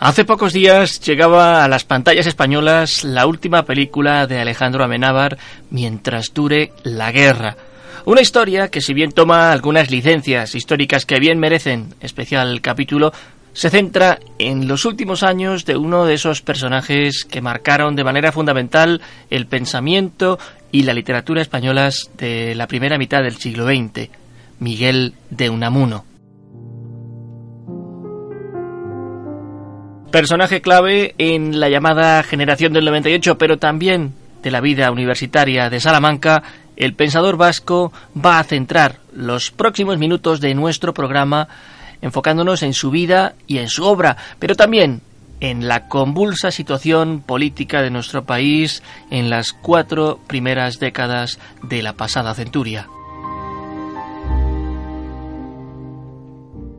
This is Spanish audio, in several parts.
Hace pocos días llegaba a las pantallas españolas la última película de Alejandro Amenábar, Mientras dure la guerra. Una historia que si bien toma algunas licencias históricas que bien merecen especial capítulo, se centra en los últimos años de uno de esos personajes que marcaron de manera fundamental el pensamiento y la literatura españolas de la primera mitad del siglo XX, Miguel de Unamuno. Personaje clave en la llamada generación del 98, pero también de la vida universitaria de Salamanca, el pensador vasco va a centrar los próximos minutos de nuestro programa enfocándonos en su vida y en su obra, pero también en la convulsa situación política de nuestro país en las cuatro primeras décadas de la pasada centuria.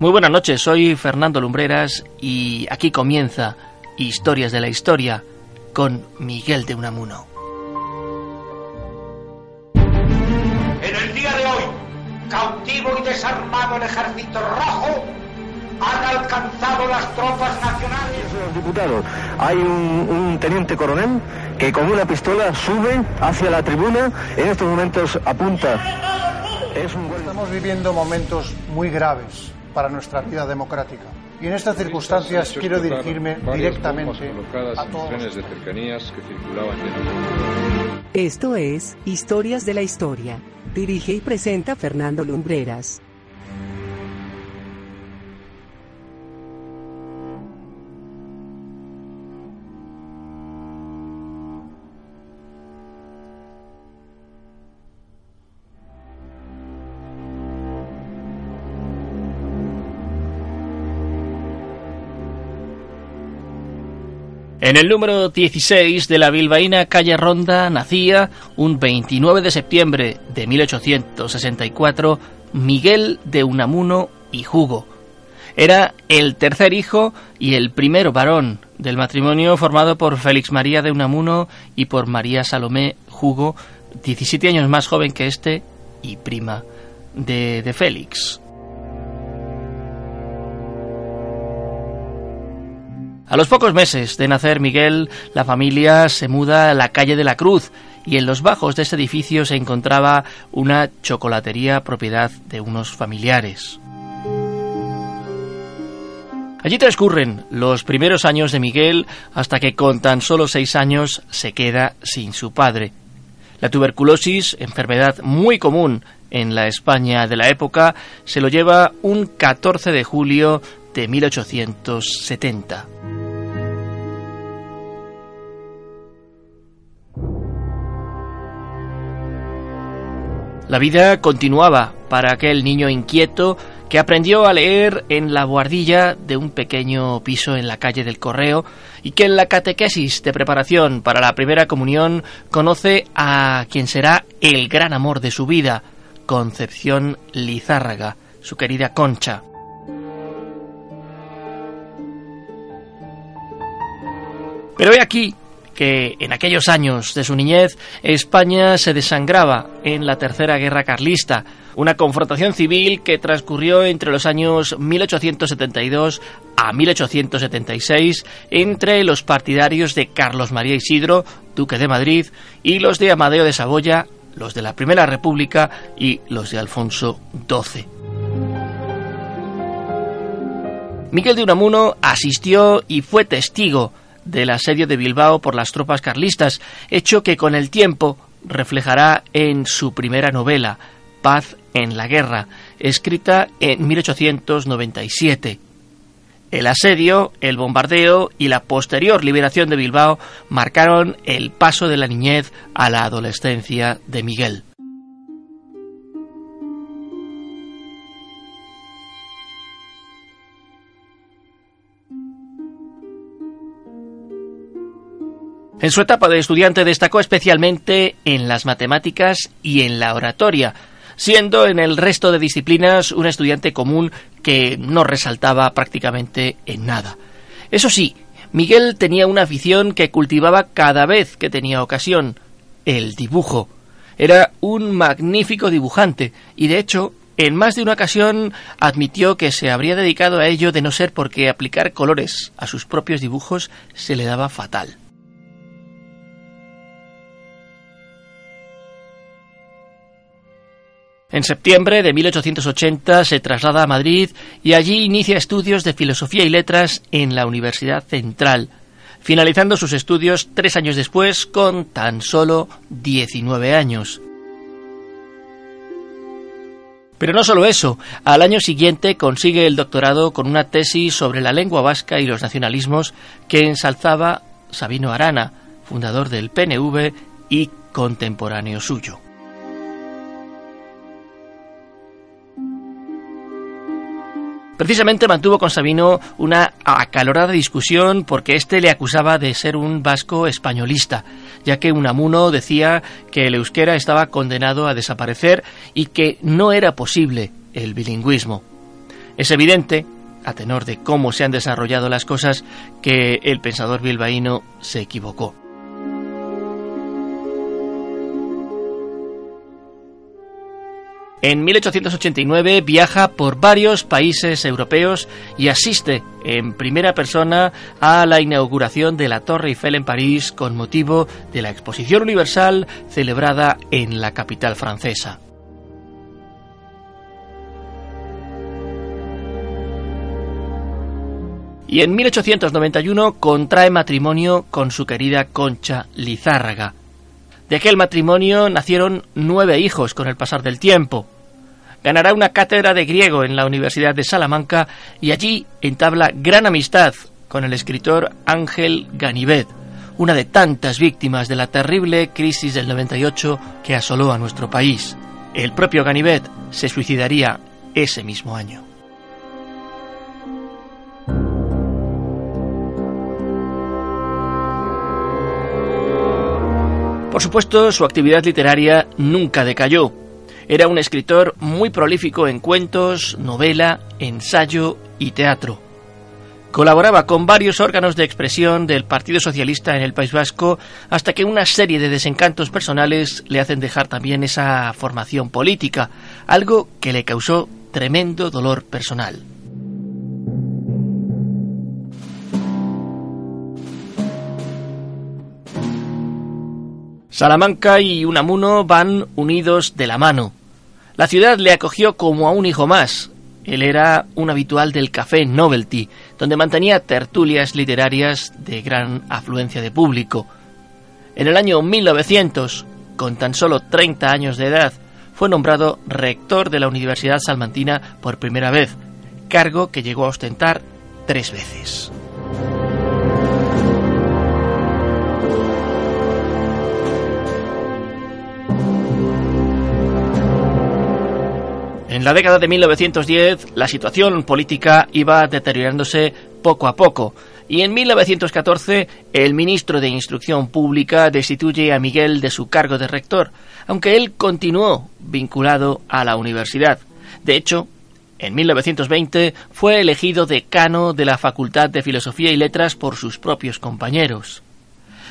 Muy buenas noches, soy Fernando Lumbreras y aquí comienza Historias de la Historia con Miguel de Unamuno. En el día de hoy, cautivo y desarmado el ejército rojo, han alcanzado las tropas nacionales. Señor diputado, hay un, un teniente coronel que con una pistola sube hacia la tribuna, en estos momentos apunta. Es un Estamos viviendo momentos muy graves para nuestra vida democrática. Y en estas circunstancias quiero dirigirme directamente a todos. trenes de cercanías que circulaban de Esto es Historias de la Historia. Dirige y presenta Fernando Lumbreras. En el número 16 de la bilbaína calle Ronda nacía, un 29 de septiembre de 1864, Miguel de Unamuno y Hugo. Era el tercer hijo y el primero varón del matrimonio formado por Félix María de Unamuno y por María Salomé Hugo, 17 años más joven que este y prima de, de Félix. A los pocos meses de nacer Miguel, la familia se muda a la calle de la Cruz y en los bajos de este edificio se encontraba una chocolatería propiedad de unos familiares. Allí transcurren los primeros años de Miguel hasta que con tan solo seis años se queda sin su padre. La tuberculosis, enfermedad muy común en la España de la época, se lo lleva un 14 de julio de 1870. La vida continuaba para aquel niño inquieto que aprendió a leer en la buhardilla de un pequeño piso en la calle del Correo y que en la catequesis de preparación para la primera comunión conoce a quien será el gran amor de su vida, Concepción Lizárraga, su querida Concha. Pero he aquí que en aquellos años de su niñez España se desangraba en la Tercera Guerra Carlista, una confrontación civil que transcurrió entre los años 1872 a 1876 entre los partidarios de Carlos María Isidro, duque de Madrid, y los de Amadeo de Saboya, los de la Primera República y los de Alfonso XII. Miguel de Unamuno asistió y fue testigo del asedio de Bilbao por las tropas carlistas, hecho que con el tiempo reflejará en su primera novela, Paz en la Guerra, escrita en 1897. El asedio, el bombardeo y la posterior liberación de Bilbao marcaron el paso de la niñez a la adolescencia de Miguel. En su etapa de estudiante destacó especialmente en las matemáticas y en la oratoria, siendo en el resto de disciplinas un estudiante común que no resaltaba prácticamente en nada. Eso sí, Miguel tenía una afición que cultivaba cada vez que tenía ocasión, el dibujo. Era un magnífico dibujante y de hecho en más de una ocasión admitió que se habría dedicado a ello de no ser porque aplicar colores a sus propios dibujos se le daba fatal. En septiembre de 1880 se traslada a Madrid y allí inicia estudios de filosofía y letras en la Universidad Central, finalizando sus estudios tres años después con tan solo 19 años. Pero no solo eso, al año siguiente consigue el doctorado con una tesis sobre la lengua vasca y los nacionalismos que ensalzaba Sabino Arana, fundador del PNV y contemporáneo suyo. Precisamente mantuvo con Sabino una acalorada discusión porque éste le acusaba de ser un vasco españolista, ya que Unamuno decía que el euskera estaba condenado a desaparecer y que no era posible el bilingüismo. Es evidente, a tenor de cómo se han desarrollado las cosas, que el pensador bilbaíno se equivocó. En 1889 viaja por varios países europeos y asiste en primera persona a la inauguración de la Torre Eiffel en París con motivo de la Exposición Universal celebrada en la capital francesa. Y en 1891 contrae matrimonio con su querida Concha Lizárraga, de aquel matrimonio nacieron nueve hijos con el pasar del tiempo. Ganará una cátedra de griego en la Universidad de Salamanca y allí entabla gran amistad con el escritor Ángel Ganivet, una de tantas víctimas de la terrible crisis del 98 que asoló a nuestro país. El propio Ganivet se suicidaría ese mismo año. Por supuesto, su actividad literaria nunca decayó. Era un escritor muy prolífico en cuentos, novela, ensayo y teatro. Colaboraba con varios órganos de expresión del Partido Socialista en el País Vasco hasta que una serie de desencantos personales le hacen dejar también esa formación política, algo que le causó tremendo dolor personal. Salamanca y Unamuno van unidos de la mano. La ciudad le acogió como a un hijo más. Él era un habitual del café Novelty, donde mantenía tertulias literarias de gran afluencia de público. En el año 1900, con tan solo 30 años de edad, fue nombrado rector de la Universidad Salmantina por primera vez, cargo que llegó a ostentar tres veces. En la década de 1910 la situación política iba deteriorándose poco a poco y en 1914 el ministro de Instrucción Pública destituye a Miguel de su cargo de rector, aunque él continuó vinculado a la universidad. De hecho, en 1920 fue elegido decano de la Facultad de Filosofía y Letras por sus propios compañeros.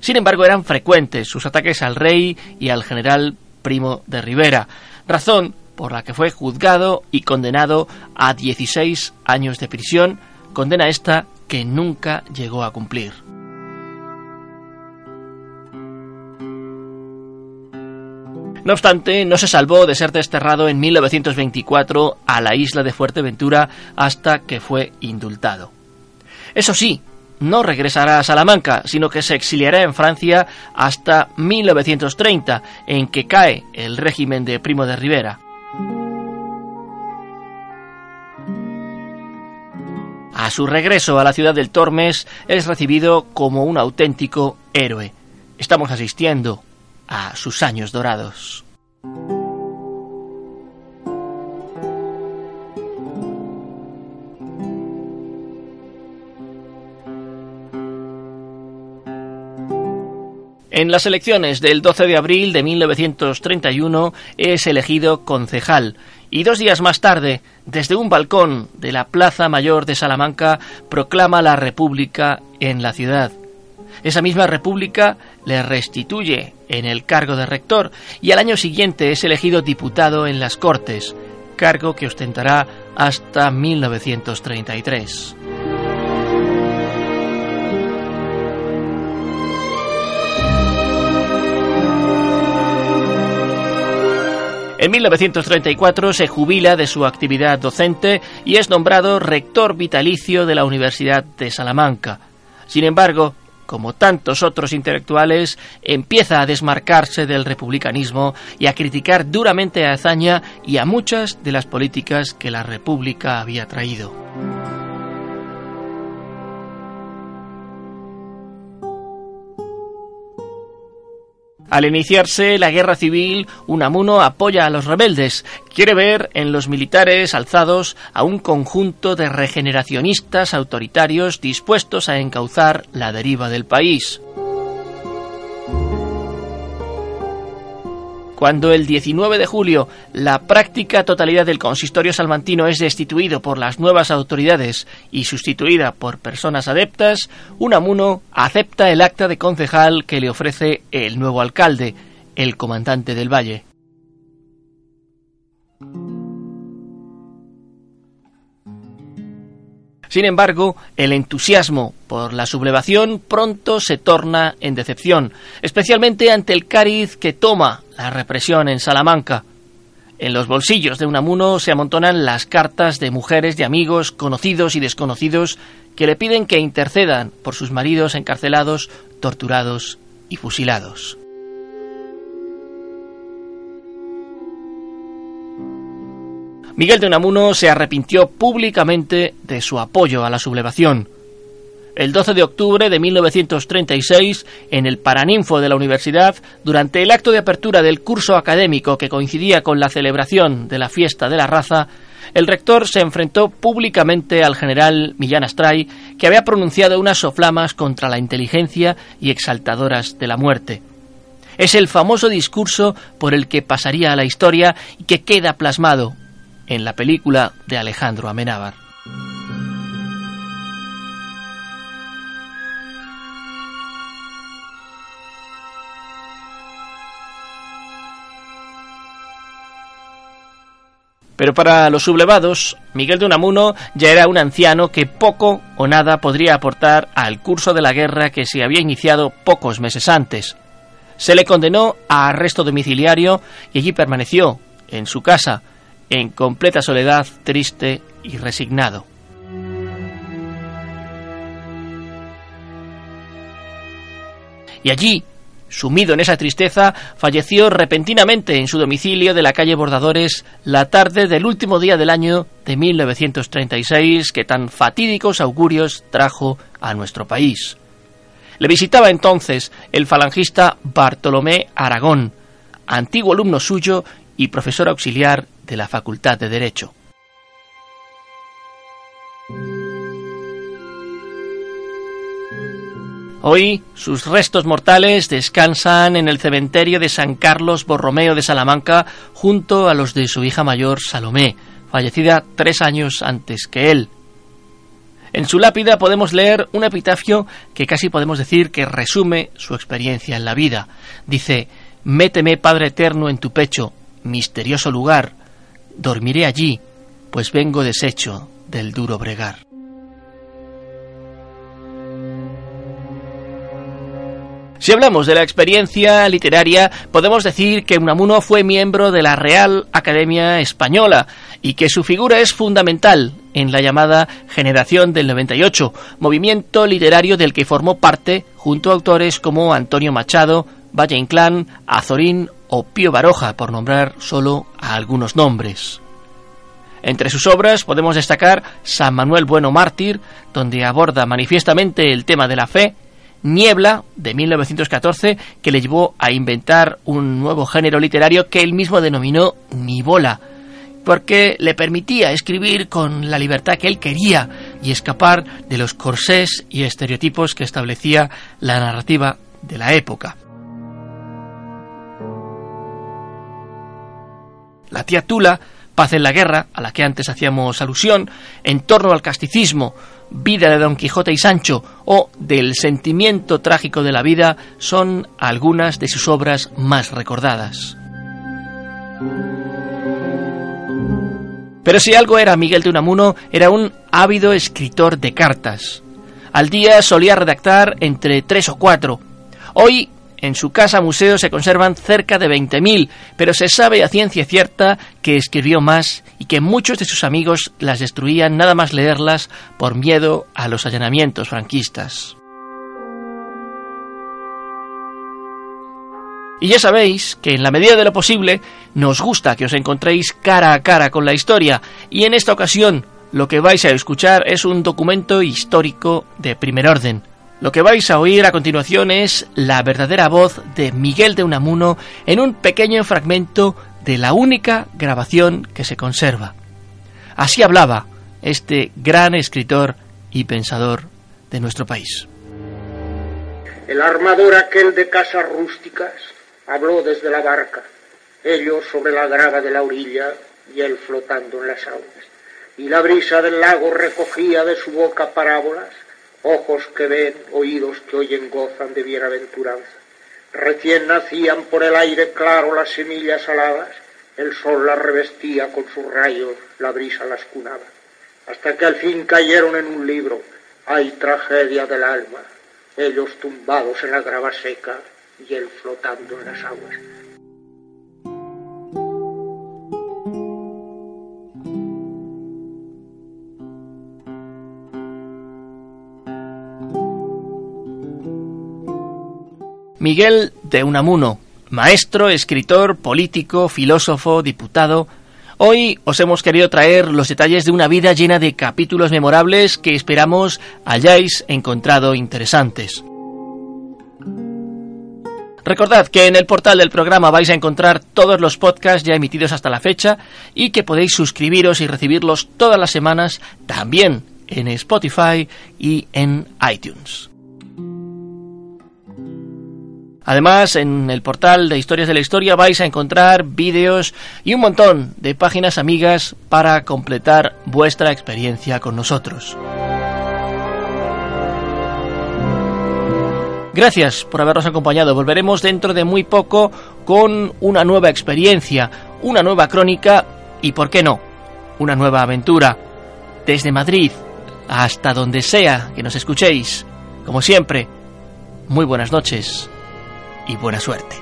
Sin embargo, eran frecuentes sus ataques al rey y al general Primo de Rivera, razón por la que fue juzgado y condenado a 16 años de prisión, condena esta que nunca llegó a cumplir. No obstante, no se salvó de ser desterrado en 1924 a la isla de Fuerteventura hasta que fue indultado. Eso sí, no regresará a Salamanca, sino que se exiliará en Francia hasta 1930, en que cae el régimen de Primo de Rivera. A su regreso a la ciudad del Tormes es recibido como un auténtico héroe. Estamos asistiendo a sus años dorados. En las elecciones del 12 de abril de 1931 es elegido concejal y dos días más tarde, desde un balcón de la Plaza Mayor de Salamanca, proclama la República en la ciudad. Esa misma República le restituye en el cargo de rector y al año siguiente es elegido diputado en las Cortes, cargo que ostentará hasta 1933. En 1934 se jubila de su actividad docente y es nombrado rector vitalicio de la Universidad de Salamanca. Sin embargo, como tantos otros intelectuales, empieza a desmarcarse del republicanismo y a criticar duramente a Azaña y a muchas de las políticas que la República había traído. Al iniciarse la guerra civil, Unamuno apoya a los rebeldes. Quiere ver en los militares alzados a un conjunto de regeneracionistas autoritarios dispuestos a encauzar la deriva del país. Cuando el 19 de julio la práctica totalidad del consistorio salmantino es destituido por las nuevas autoridades y sustituida por personas adeptas, Unamuno acepta el acta de concejal que le ofrece el nuevo alcalde, el comandante del valle. Sin embargo, el entusiasmo por la sublevación pronto se torna en decepción, especialmente ante el cariz que toma la represión en Salamanca. En los bolsillos de Unamuno se amontonan las cartas de mujeres, de amigos, conocidos y desconocidos que le piden que intercedan por sus maridos encarcelados, torturados y fusilados. Miguel de Unamuno se arrepintió públicamente de su apoyo a la sublevación. El 12 de octubre de 1936, en el Paraninfo de la universidad, durante el acto de apertura del curso académico que coincidía con la celebración de la fiesta de la raza, el rector se enfrentó públicamente al general Millán Astray, que había pronunciado unas soflamas contra la inteligencia y exaltadoras de la muerte. Es el famoso discurso por el que pasaría a la historia y que queda plasmado en la película de Alejandro Amenábar. Pero para los sublevados, Miguel de Unamuno ya era un anciano que poco o nada podría aportar al curso de la guerra que se había iniciado pocos meses antes. Se le condenó a arresto domiciliario y allí permaneció, en su casa, en completa soledad, triste y resignado. Y allí, sumido en esa tristeza, falleció repentinamente en su domicilio de la calle Bordadores la tarde del último día del año de 1936 que tan fatídicos augurios trajo a nuestro país. Le visitaba entonces el falangista Bartolomé Aragón, antiguo alumno suyo y profesor auxiliar de la Facultad de Derecho. Hoy sus restos mortales descansan en el cementerio de San Carlos Borromeo de Salamanca junto a los de su hija mayor Salomé, fallecida tres años antes que él. En su lápida podemos leer un epitafio que casi podemos decir que resume su experiencia en la vida. Dice, Méteme, Padre Eterno, en tu pecho, misterioso lugar, dormiré allí, pues vengo deshecho del duro bregar. Si hablamos de la experiencia literaria, podemos decir que Unamuno fue miembro de la Real Academia Española y que su figura es fundamental en la llamada Generación del 98, movimiento literario del que formó parte junto a autores como Antonio Machado, Valle Inclán, Azorín o Pío Baroja, por nombrar solo a algunos nombres. Entre sus obras podemos destacar San Manuel Bueno Mártir, donde aborda manifiestamente el tema de la fe, Niebla, de 1914, que le llevó a inventar un nuevo género literario que él mismo denominó Nibola, porque le permitía escribir con la libertad que él quería y escapar de los corsés y estereotipos que establecía la narrativa de la época. La tía Tula, Paz en la Guerra, a la que antes hacíamos alusión, En torno al casticismo, Vida de Don Quijote y Sancho o Del sentimiento trágico de la vida son algunas de sus obras más recordadas. Pero si algo era Miguel de Unamuno, era un ávido escritor de cartas. Al día solía redactar entre tres o cuatro. Hoy en su casa museo se conservan cerca de 20.000, pero se sabe a ciencia cierta que escribió más y que muchos de sus amigos las destruían nada más leerlas por miedo a los allanamientos franquistas. Y ya sabéis que en la medida de lo posible nos gusta que os encontréis cara a cara con la historia y en esta ocasión lo que vais a escuchar es un documento histórico de primer orden lo que vais a oír a continuación es la verdadera voz de Miguel de Unamuno en un pequeño fragmento de la única grabación que se conserva. Así hablaba este gran escritor y pensador de nuestro país. El armador aquel de casas rústicas habló desde la barca, ellos sobre la grava de la orilla y él flotando en las aguas. Y la brisa del lago recogía de su boca parábolas ojos que ven, oídos que oyen, gozan de bienaventuranza. Recién nacían por el aire claro las semillas aladas, el sol las revestía con sus rayos, la brisa las cunaba, hasta que al fin cayeron en un libro, hay tragedia del alma, ellos tumbados en la grava seca y él flotando en las aguas. Miguel de Unamuno, maestro, escritor, político, filósofo, diputado. Hoy os hemos querido traer los detalles de una vida llena de capítulos memorables que esperamos hayáis encontrado interesantes. Recordad que en el portal del programa vais a encontrar todos los podcasts ya emitidos hasta la fecha y que podéis suscribiros y recibirlos todas las semanas también en Spotify y en iTunes. Además, en el portal de Historias de la Historia vais a encontrar vídeos y un montón de páginas amigas para completar vuestra experiencia con nosotros. Gracias por habernos acompañado. Volveremos dentro de muy poco con una nueva experiencia, una nueva crónica y, ¿por qué no?, una nueva aventura. Desde Madrid hasta donde sea que nos escuchéis. Como siempre, muy buenas noches y buena suerte.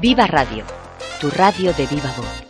Viva Radio, tu radio de viva voz.